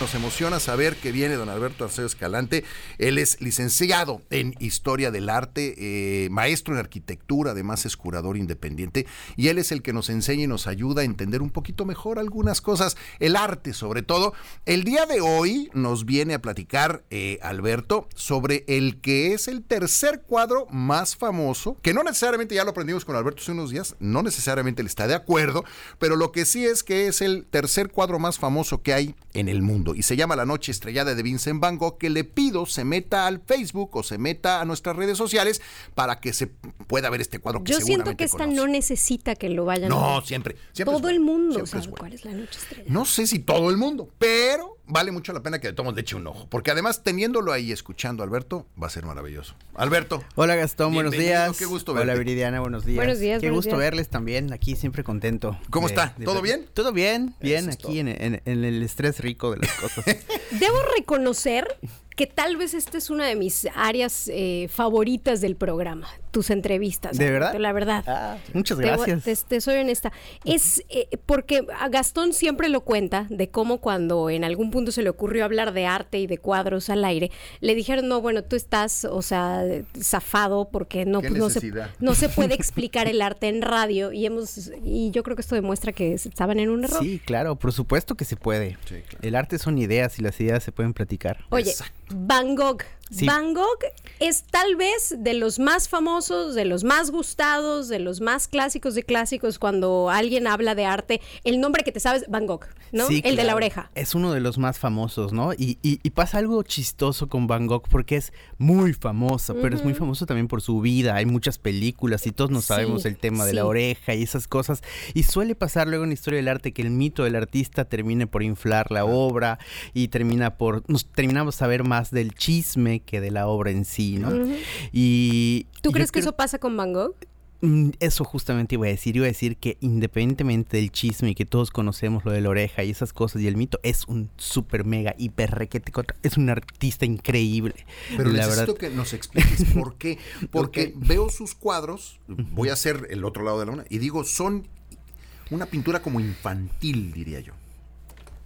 Nos emociona saber que viene don Alberto Arceo Escalante. Él es licenciado en Historia del Arte, eh, maestro en Arquitectura, además es curador independiente, y él es el que nos enseña y nos ayuda a entender un poquito mejor algunas cosas, el arte sobre todo. El día de hoy nos viene a platicar eh, Alberto sobre el que es el tercer cuadro más famoso, que no necesariamente ya lo aprendimos con Alberto hace unos días, no necesariamente él está de acuerdo, pero lo que sí es que es el tercer cuadro más famoso que hay en el mundo y se llama La Noche Estrellada de Vincent Van Gogh, que le pido se meta al Facebook o se meta a nuestras redes sociales para que se pueda ver este cuadro que Yo siento que esta no necesita que lo vayan no, a ver. siempre, siempre. Todo el mundo sabe cuál es La Noche Estrellada. No sé si todo el mundo, pero vale mucho la pena que le tomemos de eche un ojo, porque además teniéndolo ahí escuchando a Alberto va a ser maravilloso. Alberto. Hola Gastón, buenos días. Qué gusto verte. Hola Viridiana, buenos días. Buenos días. Qué buenos gusto días. verles también, aquí siempre contento. ¿Cómo de- está? ¿Todo bien? Todo bien, bien, Eso aquí en, en- en el estrés rico de las cosas. Debo reconocer que tal vez esta es una de mis áreas eh, favoritas del programa, tus entrevistas. ¿De verdad? La verdad. Ah, muchas gracias. Te, te soy honesta. Es eh, porque a Gastón siempre lo cuenta de cómo cuando en algún punto se le ocurrió hablar de arte y de cuadros al aire, le dijeron, no, bueno, tú estás, o sea, zafado porque no, ¿Qué pues, no, se, no se puede explicar el arte en radio. Y hemos y yo creo que esto demuestra que estaban en un error. Sí, claro, por supuesto que se puede. Sí, claro. El arte son ideas y las ideas se pueden platicar. Oye, Exacto. Van Gogh. Sí. Van Gogh es tal vez de los más famosos, de los más gustados, de los más clásicos de clásicos. Cuando alguien habla de arte, el nombre que te sabes, Van Gogh, ¿no? Sí, el de la oreja. Es uno de los más famosos, ¿no? Y, y- y pasa algo chistoso con Van Gogh porque es muy famoso, pero es muy famoso también por su vida. Hay muchas películas y todos nos Sí, sabemos el tema de la oreja y esas cosas. Y suele pasar luego en la historia del arte que el mito del artista termine por inflar la obra y termina por. Nos terminamos a saber más del chisme que de la obra en sí, ¿no? Y. ¿Tú y crees que creo- eso pasa con Van Gogh? Mm, Eso justamente iba a decir. Iba a decir que independientemente del chisme y que todos conocemos lo de la oreja y esas cosas y el mito, es un super mega hiper requete Es un artista increíble. Pero la necesito verdad. que nos expliques por qué. Porque veo sus cuadros, voy a hacer el otro lado de la luna, y digo, son una pintura como infantil, diría yo.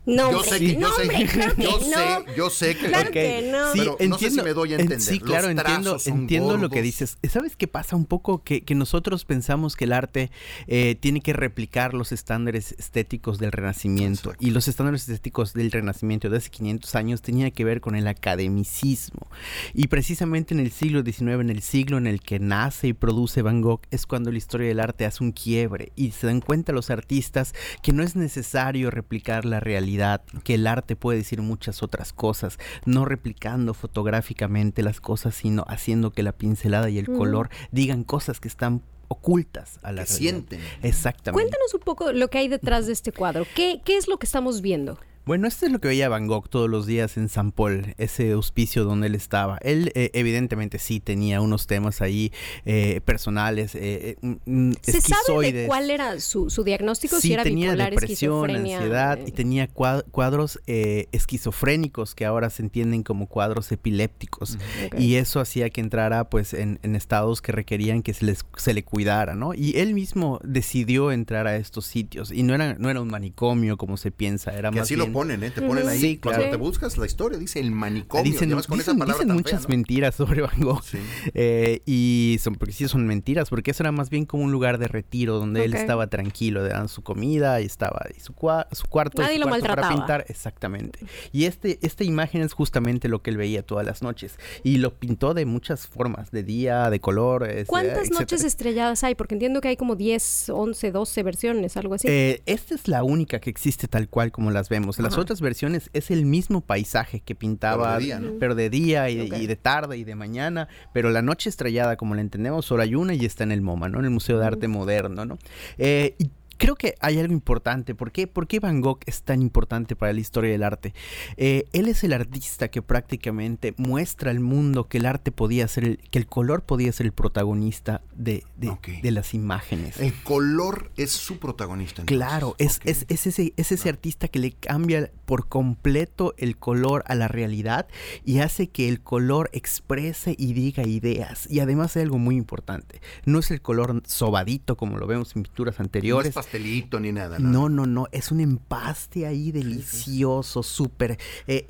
No, yo sé que, yo no, sé, hombre, claro que yo no. sé, yo sé que Claro que no. Sí, Pero no sé si me doy a en- entender. Sí, Los claro, entiendo, entiendo lo que dices. ¿Sabes qué pasa un poco? Que, que nosotros pensamos que el arte eh, tiene que replicar los estándares estéticos del Renacimiento. Exacto. Y los estándares estéticos del Renacimiento de hace 500 años tenían que ver con el academicismo. Y precisamente en el siglo XIX, en el siglo en el que nace y produce Van Gogh, es cuando la historia del arte hace un quiebre. Y se dan cuenta los artistas que no es necesario replicar la realidad, que el arte puede decir muchas otras cosas, no replicando fotográficamente las cosas, sino haciendo que la pincelada y el color digan cosas que están ocultas a la Que realidad. sienten. Exactamente. Cuéntanos un poco lo que hay detrás de este cuadro. ¿Qué, qué es lo que estamos viendo? Bueno, esto es lo que veía Van Gogh todos los días en San Paul, ese hospicio donde él estaba. Él eh, evidentemente sí tenía unos temas ahí eh, personales, eh, eh, ¿Se sabe de cuál era su, su diagnóstico? Sí, si era tenía bipolar, depresión, ansiedad y eh, tenía cua- cuadros eh, esquizofrénicos que ahora se entienden como cuadros epilépticos. Y eso hacía que entrara pues en, en estados que requerían que se, les, se le cuidara, ¿no? Y él mismo decidió entrar a estos sitios y no era, no era un manicomio como se piensa, era Que más así bien... lo ponen, ¿eh? Te ponen ahí. Sí, Cuando claro. te buscas la historia, dice el manicomio. Dicen, y además con dicen- esa palabra dicen tan muchas fea, ¿no? mentiras sobre Van Gogh. Sí. Eh, y son porque sí son mentiras, porque eso era más bien como un lugar de retiro donde él estaba tranquilo, le daban su comida y estaba y su, cua- su cuarto, Nadie su lo cuarto para maltrataba. pintar, exactamente. Y este esta imagen es justamente lo que él veía todas las noches y lo pintó de muchas formas, de día, de color, este, ¿Cuántas etcétera. noches estrelladas hay? Porque entiendo que hay como 10, 11, 12 versiones, algo así. Eh, esta es la única que existe tal cual como las vemos. Las Ajá. otras versiones es el mismo paisaje que pintaba, Pero de día, ¿no? pero de día y, Ok. y de tarde y de mañana. Pero la noche estrellada, como la entendemos, solo hay una y está en el MoMA, ¿no? En el Museo de Arte Moderno, ¿no? Eh, y creo que hay algo importante. ¿Por qué? ¿Por qué Van Gogh es tan importante para la historia del arte? Eh, él es el artista que prácticamente muestra al mundo que el arte podía ser, el, que el color podía ser el protagonista de, de- las imágenes. El color es su protagonista. entonces. Claro, es, Ok. es, es ese, es ese artista que le cambia por completo el color a la realidad y hace que el color exprese y diga ideas. Y además hay algo muy importante. No es el color sobadito como lo vemos en pinturas anteriores. No pastelito ni nada. No, no, no. Es un empaste ahí delicioso, súper. Eh,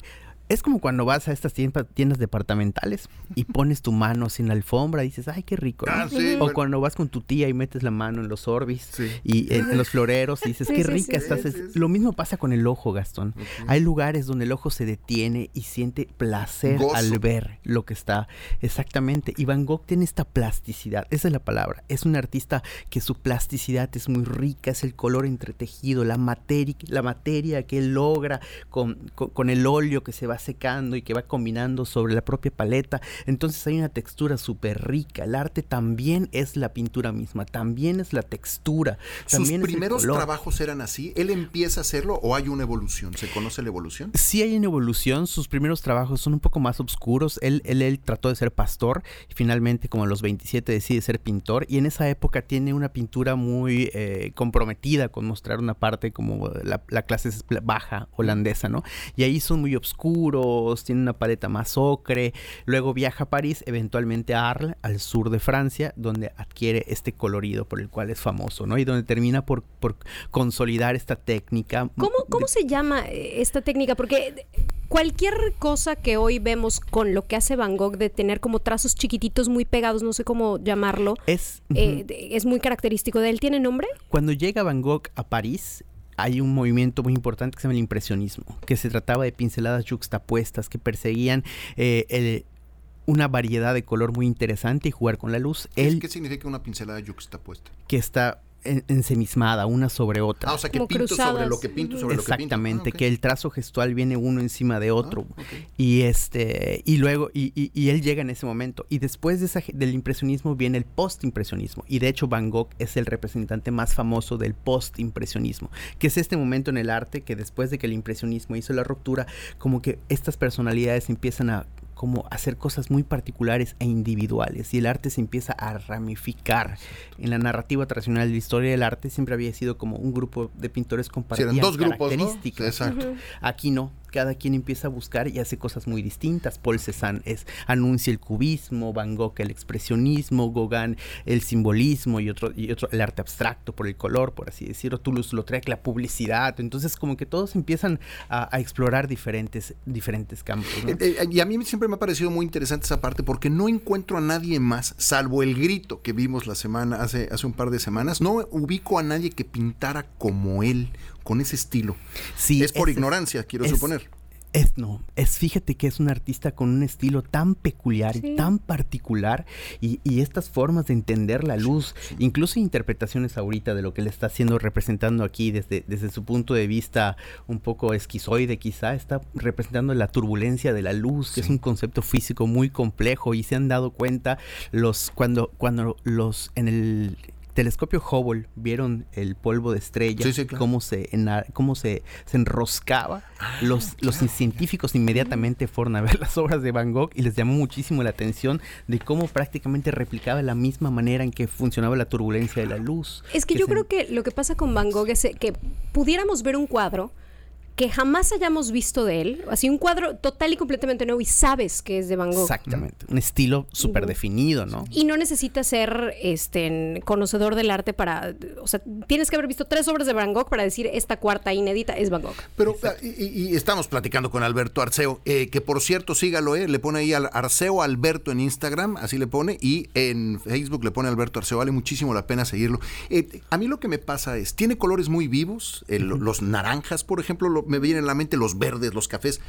es como cuando vas a estas tiendas, departamentales y pones tu mano así en la alfombra y dices, ay, qué rico. Ah, o cuando vas con tu tía y metes la mano en los orbis y en, los floreros y dices, qué rica estás. lo mismo pasa con el ojo, Gastón. Hay lugares donde el ojo se detiene y siente placer al ver lo que está exactamente. Y Van Gogh tiene esta plasticidad, esa es la palabra. Es un artista que su plasticidad es muy rica, es el color entretejido, la materia, la materia que él logra con, con el óleo que se va secando y que va combinando sobre la propia paleta. Entonces hay una textura súper rica. El arte también es la pintura misma, también es la textura. También ¿Sus primeros trabajos eran así? ¿Él empieza a hacerlo o hay una evolución? ¿Se conoce la evolución? Sí hay una evolución. Sus primeros trabajos son un poco más oscuros. Él, él, él trató de ser pastor y finalmente como a los 27 decide ser pintor y en esa época tiene una pintura muy eh, comprometida con mostrar una parte como la, la clase baja holandesa, ¿no? Y ahí son muy oscuros tiene una paleta más ocre. Luego viaja a París, eventualmente a Arles, al sur de Francia, donde adquiere este colorido por el cual es famoso, ¿no? Y donde termina por, por consolidar esta técnica. ¿Cómo, cómo se llama eh, esta técnica? Porque cualquier cosa que hoy vemos con lo que hace Van Gogh de tener como trazos chiquititos muy pegados, no sé cómo llamarlo, es, eh, es muy característico de él. ¿Tiene nombre? Cuando llega Van Gogh a París, hay un movimiento muy importante que se llama el impresionismo, que se trataba de pinceladas juxtapuestas que perseguían eh, una variedad de color muy interesante y jugar con la luz. ¿Qué significa una pincelada juxtapuesta? Que está ensemismada, una sobre otra. Ah, o sea, que pinto sobre lo que pinto sobre lo que pinto. Exactamente, que el trazo gestual viene uno encima de otro. Ah, y este, y luego, y, y, él llega en ese momento. Y después de esa, del impresionismo viene el postimpresionismo. Y de hecho Van Gogh es el representante más famoso del postimpresionismo, que es este momento en el arte que después de que el impresionismo hizo la ruptura, como que estas personalidades empiezan a como hacer cosas muy particulares e individuales y el arte se empieza a ramificar. En la narrativa tradicional de la historia del arte siempre había sido como un grupo de pintores compartidos. dos grupos, Exacto. Aquí no, cada quien empieza a buscar y hace cosas muy distintas. Paul Cézanne es, anuncia el cubismo, Van Gogh el expresionismo, Gauguin el simbolismo y otro, y otro el arte abstracto por el color, por así decirlo. Toulouse-Lautrec la publicidad. Entonces como que todos empiezan a, explorar diferentes, diferentes campos. Eh, eh, y a mí siempre me ha parecido muy interesante esa parte porque no encuentro a nadie más, salvo el grito que vimos la semana, hace, hace un par de semanas, no ubico a nadie que pintara como él con ese estilo. Sí, es por ignorancia, quiero suponer. Es no, es fíjate que es un artista con un estilo tan peculiar y tan particular y, estas formas de entender la luz, incluso interpretaciones ahorita de lo que le está haciendo representando aquí desde, desde su punto de vista un poco esquizoide quizá, está representando la turbulencia de la luz, que es un concepto físico muy complejo y se han dado cuenta los cuando, cuando los en el telescopio Hubble vieron el polvo de estrella, cómo, se, cómo se, se enroscaba. Ah, los, los científicos inmediatamente fueron a ver las obras de Van Gogh y les llamó muchísimo la atención de cómo prácticamente replicaba la misma manera en que funcionaba la turbulencia de la luz. Es que, yo creo que lo que pasa con Van Gogh es que pudiéramos ver un cuadro que jamás hayamos visto de él, así un cuadro total y completamente nuevo y sabes que es de Van Gogh. Exactamente, un estilo súper definido, ¿no? Y no necesitas ser este conocedor del arte para, o sea, tienes que haber visto tres obras de Van Gogh para decir esta cuarta inédita es Van Gogh. Pero ah, y, estamos platicando con Alberto Arceo, eh, que por cierto sígalo, eh, le pone ahí al Arceo Alberto en Instagram, así le pone, y en Facebook le pone Alberto Arceo, vale muchísimo la pena seguirlo. Eh, a mí lo que me pasa es, tiene colores muy vivos, los naranjas, por ejemplo, lo, me vienen a la mente los verdes, los cafés,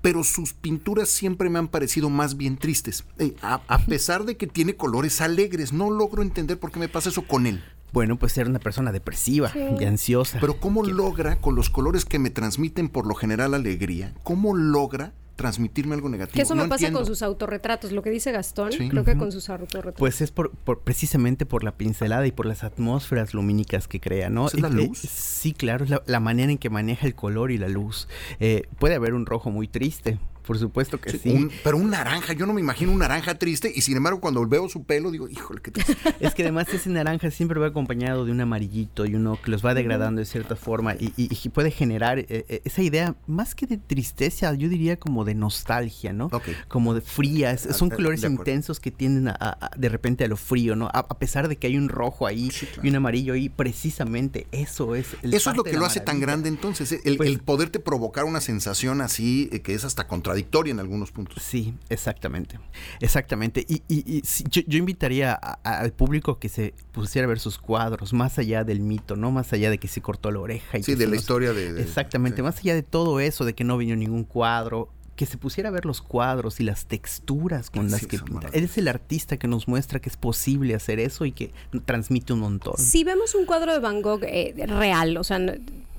pero sus pinturas siempre me han parecido más bien tristes. Eh, a, pesar de que tiene colores alegres, no logro entender por qué me pasa eso con él. Bueno, pues ser una persona depresiva y ansiosa. Pero ¿cómo logra, con los colores que me transmiten por lo general alegría, cómo logra transmitirme algo negativo. Que eso me pasa con sus autorretratos, lo que dice Gastón, creo que con sus autorretratos. Pues es por, precisamente por la pincelada y por las atmósferas lumínicas que crea, ¿no? ¿Es la luz? sí, claro, es la, manera en que maneja el color y la luz. Eh, puede haber un rojo muy triste, por supuesto que sí. pero un naranja, yo no me imagino un naranja triste y sin embargo cuando veo su pelo digo, híjole, qué triste. es que además ese naranja siempre va acompañado de un amarillito y uno que los va degradando de cierta forma y, puede generar eh, eh, esa idea más que de tristeza, yo diría como de nostalgia, ¿no? Como de fría, son ah, colores intensos que tienden a, de repente a lo frío, ¿no? A, pesar de que hay un rojo ahí y un amarillo ahí, precisamente eso es el Eso es lo que lo hace tan grande entonces, ¿eh? el, pues el poderte provocar una sensación así que es hasta contradictoria en algunos puntos. Sí, exactamente. Exactamente. Y, y, yo, invitaría al público que se pusiera a ver sus cuadros, más allá del mito, ¿no? Más allá de que se cortó la oreja. Y sí, de la historia de... exactamente, más allá de todo eso, de que no vino ningún cuadro, que se pusiera a ver los cuadros y las texturas con las que pinta. Él es el artista que nos muestra que es posible hacer eso y que transmite un montón. Si vemos un cuadro de Van Gogh eh, real, o sea,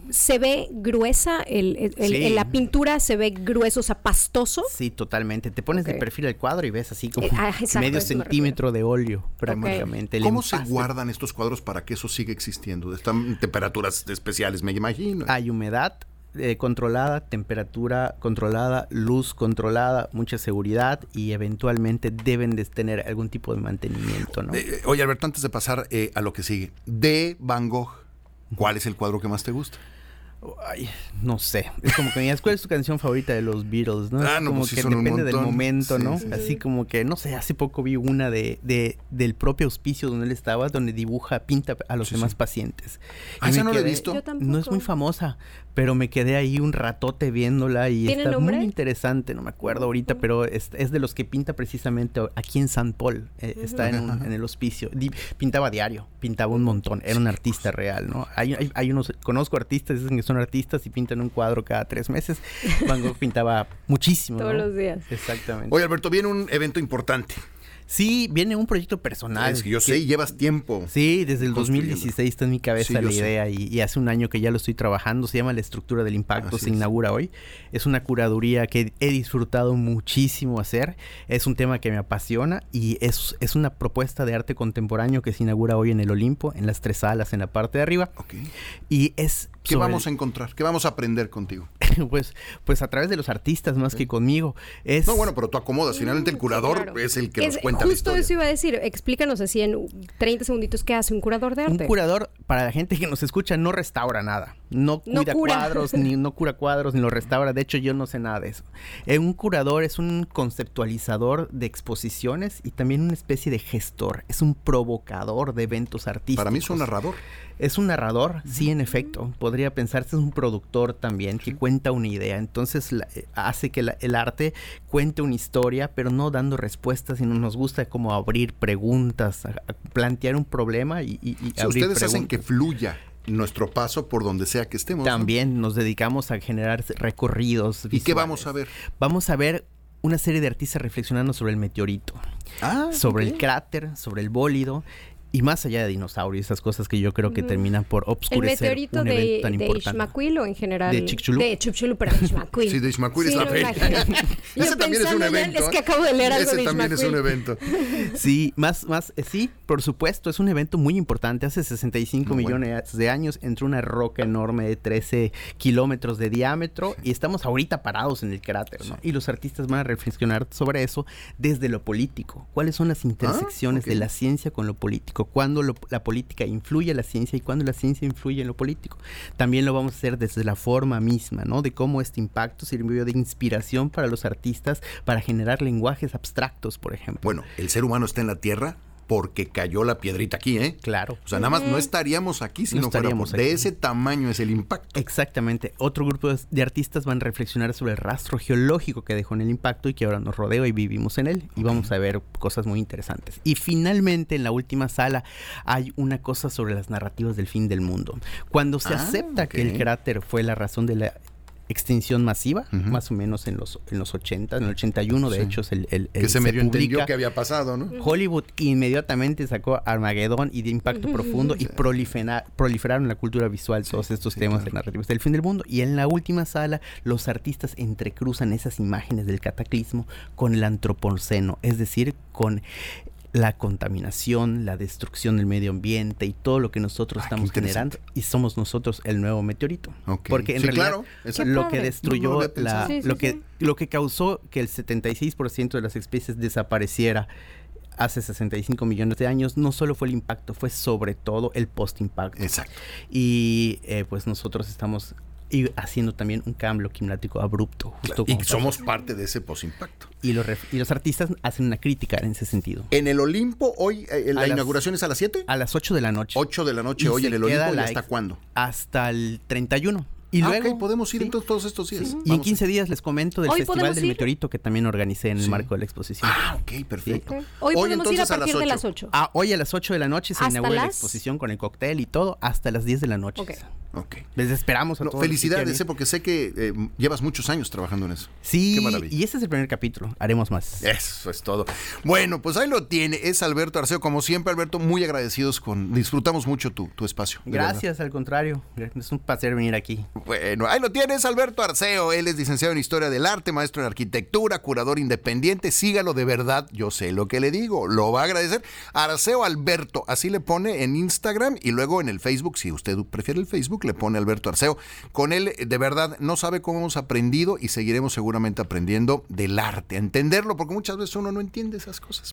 se ve gruesa, el, la pintura se ve grueso, o sea, pastoso. Sí, totalmente. Te pones de perfil el cuadro y ves así como eh, ah, medio centímetro de óleo, prácticamente. ¿Cómo se guardan estos cuadros para que eso siga existiendo? Están temperaturas especiales, me imagino. Hay humedad, eh, controlada, temperatura controlada, luz controlada, mucha seguridad y eventualmente deben de tener algún tipo de mantenimiento, ¿no? Eh, oye, Alberto, antes de pasar a lo que sigue, de Van Gogh, ¿cuál es el cuadro que más te gusta? Ay, no sé. Es como que me ¿cuál es tu canción favorita de los Beatles? ¿no? Ah, no, como pues que depende del momento, ¿no? Así como que, no sé, hace poco vi una de, de, del propio auspicio donde él estaba, donde dibuja, pinta a los demás pacientes. Ah, esa no la he visto. No es muy famosa, pero me quedé ahí un ratote viéndola y está muy interesante, no me acuerdo ahorita, pero es, de los que pinta precisamente aquí en San Paul, eh, está en, el hospicio. pintaba diario, pintaba un montón, era un artista real, ¿no? Hay, hay, hay unos, conozco artistas, dicen que son artistas y pintan un cuadro cada tres meses. Van Gogh pintaba muchísimo. Todos los días. Exactamente. Oye, Alberto, viene un evento importante. Sí, viene un proyecto personal. Es que yo sé, llevas tiempo. Sí, desde el 2016 está en mi cabeza la idea y, hace un año que ya lo estoy trabajando. Se llama La estructura del impacto, se inaugura hoy. Es una curaduría que he disfrutado muchísimo hacer. Es un tema que me apasiona y es, es una propuesta de arte contemporáneo que se inaugura hoy en el Olimpo, en las tres salas en la parte de arriba. Y es ¿Qué vamos a encontrar? ¿Qué vamos a aprender contigo? pues, pues a través de los artistas más que conmigo. Es... No, bueno, pero tú acomodas. Finalmente el curador es el que nos cuenta Justo eso iba a decir. Explícanos así en 30 segunditos qué hace un curador de arte. Un curador, para la gente que nos escucha, no restaura nada. No cuida cuadros, ni no cura cuadros, ni lo restaura. De hecho, yo no sé nada de eso. Eh, un curador es un conceptualizador de exposiciones y también una especie de gestor. Es un provocador de eventos artísticos. Para mí es un narrador. Es un narrador, sí, en efecto. Podría pensarse es un productor también que cuenta una idea. Entonces eh, hace que el arte cuente una historia, pero no dando respuestas, sino nos gusta como abrir preguntas, plantear un problema y, y, Ustedes hacen que fluya nuestro paso por donde sea que estemos. También nos dedicamos a generar recorridos. ¿Y qué vamos a ver? Vamos a ver una serie de artistas reflexionando sobre el meteorito, ah, sobre el cráter, sobre el bólido y más allá de dinosaurios, esas cosas que yo creo que terminan por obscurecer ¿El meteorito un evento de, tan importante. o en general? De Chicxulub. De Chicxulub, pero Ixmaquil. Sí, de Ixmaquil es la feria. Ese también es un evento. Es que acabo de leer algo Ese también es un evento. Sí, más, más, eh, sí, por supuesto, es un evento muy importante. Hace 65 millones de años entró una roca enorme de 13 kilómetros de diámetro y estamos ahorita parados en el cráter, ¿no? Y los artistas van a reflexionar sobre eso desde lo político. ¿Cuáles son las ah, intersecciones de la ciencia con lo político? Cuando la política influye en la ciencia y cuando la ciencia influye en lo político. También lo vamos a hacer desde la forma misma, ¿no? De cómo este impacto sirvió de inspiración para los artistas para generar lenguajes abstractos, por ejemplo. Bueno, el ser humano está en la Tierra porque cayó la piedrita aquí, ¿eh? Claro. O sea, nada más no estaríamos aquí si no, estaríamos de ese tamaño es el impacto. Exactamente. Otro grupo de artistas van a reflexionar sobre el rastro geológico que dejó en el impacto y que ahora nos rodea y vivimos en él. Y vamos a ver cosas muy interesantes. Y finalmente, en la última sala, hay una cosa sobre las narrativas del fin del mundo. Cuando se ah, acepta que el cráter fue la razón de la extinción masiva, más o menos en los, en los 80, en el 81 de hecho es el, el, Que se, medio entendió que había pasado, ¿no? Hollywood inmediatamente sacó Armageddon y de impacto profundo y proliferaron la cultura visual todos estos temas de narrativas del fin del mundo. Y en la última sala los artistas entrecruzan esas imágenes del cataclismo con el antropoceno, es decir, con la contaminación, la destrucción del medio ambiente y todo lo que nosotros Ah, estamos generando y somos nosotros el nuevo meteorito. Porque en Sí, realidad claro, lo que destruyó No, no la, pensado. Sí, sí, lo que sí. lo que causó que el 76% de las especies desapareciera hace 65 millones de años no solo fue el impacto, fue sobre todo el post-impacto. Exacto. Y eh, pues nosotros estamos y haciendo también un cambio climático abrupto. Justo Y somos parte de ese posimpacto. y los, y los artistas hacen una crítica en ese sentido. En el Olimpo, hoy, eh, la las- inauguración es a las 7. A las 8 de la noche. 8 de la noche Y hoy en el Olimpo. ¿Y hasta cuándo? Hasta el 31. Y ah, luego, ok, podemos ir sí. entonces todos estos días. Y en Vamos. 15 días les comento del Festival del ir. Meteorito que también organicé en el Sí. marco de la exposición. Ah, ok, perfecto. Hoy, podemos ir a partir de las 8. 8. Ah, hoy a las 8 de la noche se ¿Hasta inaugura la exposición con el cóctel y todo hasta las 10 de la noche. Ok. Ok. Les esperamos a No, todos. felicidades, eh, porque sé que eh, llevas muchos años trabajando en eso. Sí, Qué maravilla. y este es el primer capítulo. Haremos más. Eso es todo. Bueno, pues ahí lo tiene. Es Alberto Arceo. Como siempre, Alberto, muy agradecidos con. Disfrutamos mucho tu, tu espacio. Gracias, al contrario. Es un placer venir aquí. Bueno, ahí lo tienes, Alberto Arceo. Él es licenciado en Historia del Arte, maestro en Arquitectura, curador independiente. Sígalo de verdad, yo sé lo que le digo, lo va a agradecer. Arceo Alberto, así le pone en Instagram y luego en el Facebook, si usted prefiere el Facebook, le pone Alberto Arceo. Con él, de verdad, no sabe cómo hemos aprendido y seguiremos seguramente aprendiendo del arte, a entenderlo, porque muchas veces uno no entiende esas cosas.